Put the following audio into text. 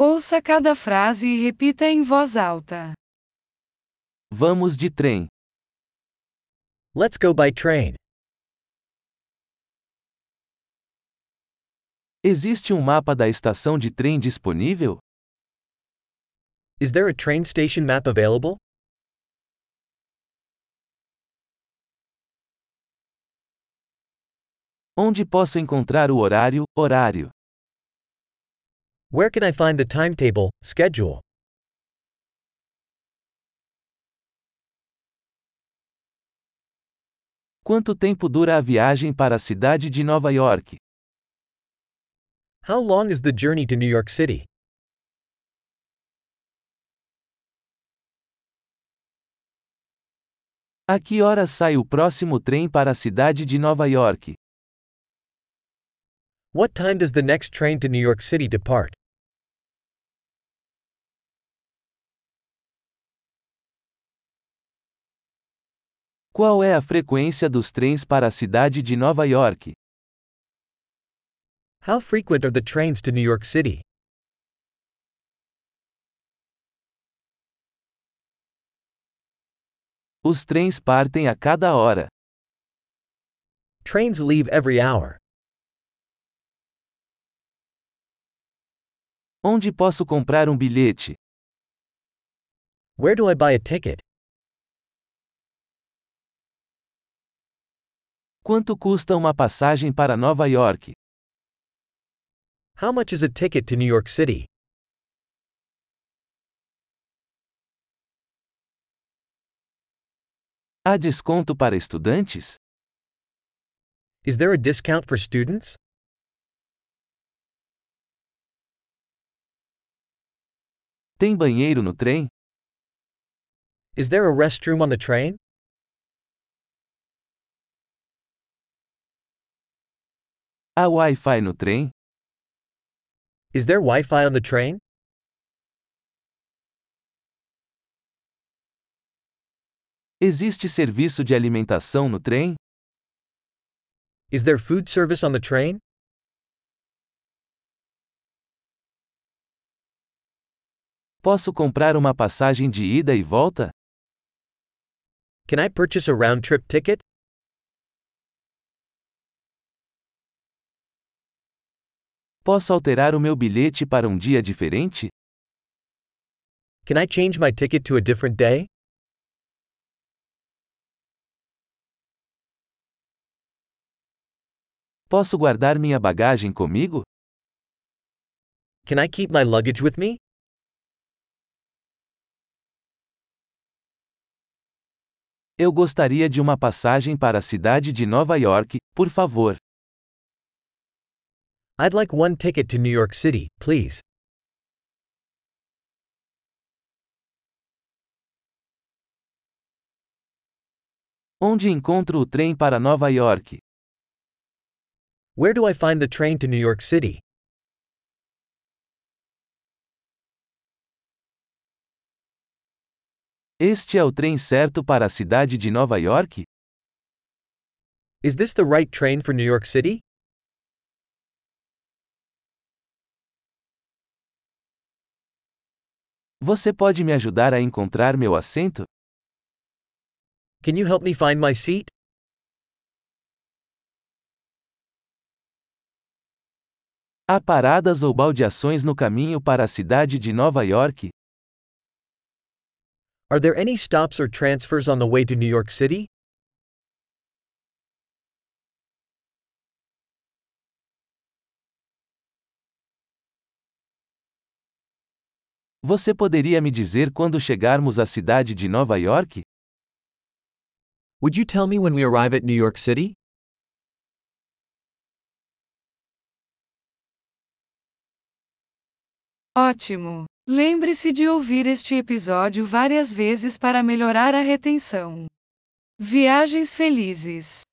Ouça cada frase e repita em voz alta. Vamos de trem. Let's go by train. Existe um mapa da estação de trem disponível? Is there a train station map available? Onde posso encontrar o horário, horário? Where can I find the timetable, schedule? Quanto tempo dura a viagem para a cidade de Nova York? How long is the journey to New York City? A que horas sai o próximo trem para a cidade de Nova York? What time does the next train to New York City depart? Qual é a frequência dos trens para a cidade de Nova York? How frequent are the trains to New York City? Os trens partem a cada hora. Trains leave every hour. Onde posso comprar um bilhete? Where do I buy a ticket? Quanto custa uma passagem para Nova York? How much is a ticket to New York City? Há desconto para estudantes? Is there a discount for students? Tem banheiro no trem? Is there a restroom on the train? Há Wi-Fi no trem? Is there Wi Fi on the train? Existe serviço de alimentação no trem? Is there food service on the train? Posso comprar uma passagem de ida e volta? Can I purchase a round trip ticket? Posso alterar o meu bilhete para um dia diferente? Can I change my ticket to a different day? Posso guardar minha bagagem comigo? Can I keep my luggage with me? Eu gostaria de uma passagem para a cidade de Nova York, por favor. I'd like one ticket to New York City, please. Onde encontro o trem para Nova York? Where do I find the train to New York City? Este é o trem certo para a cidade de Nova York? Is this the right train for New York City? Você pode me ajudar a encontrar meu assento? Can you help me find my seat? Há paradas ou baldeações no caminho para a cidade de Nova York? Are there any stops or transfers on the way to New York City? Você poderia me dizer quando chegarmos à cidade de Nova York? Would you tell me when we arrive at New York City? Ótimo! Lembre-se de ouvir este episódio várias vezes para melhorar a retenção. Viagens felizes!